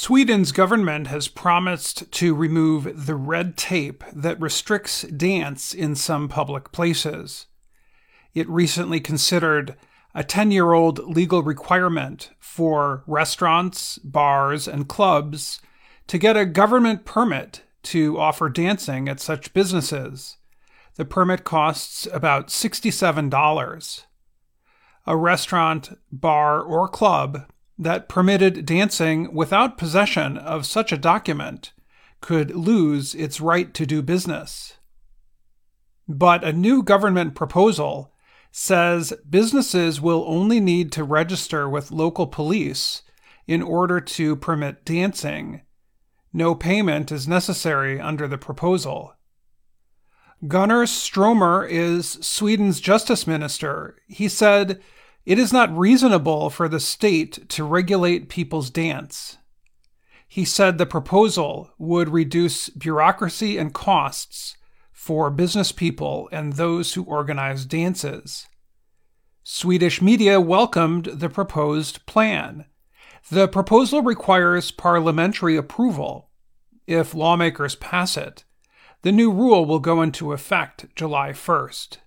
Sweden's government has promised to remove the red tape that restricts dance in some public places. It recently considered a 10 year old legal requirement for restaurants, bars, and clubs to get a government permit to offer dancing at such businesses. The permit costs about $67. A restaurant, bar, or club that permitted dancing without possession of such a document could lose its right to do business. But a new government proposal says businesses will only need to register with local police in order to permit dancing. No payment is necessary under the proposal. Gunnar Strommer is Sweden's justice minister. He said it is not reasonable for the state to regulate people's dance. He said the proposal would reduce bureaucracy and costs for business people and those who organize dances. Swedish media welcomed the proposed plan. The proposal requires parliamentary approval. If lawmakers pass it, the new rule will go into effect July 1st.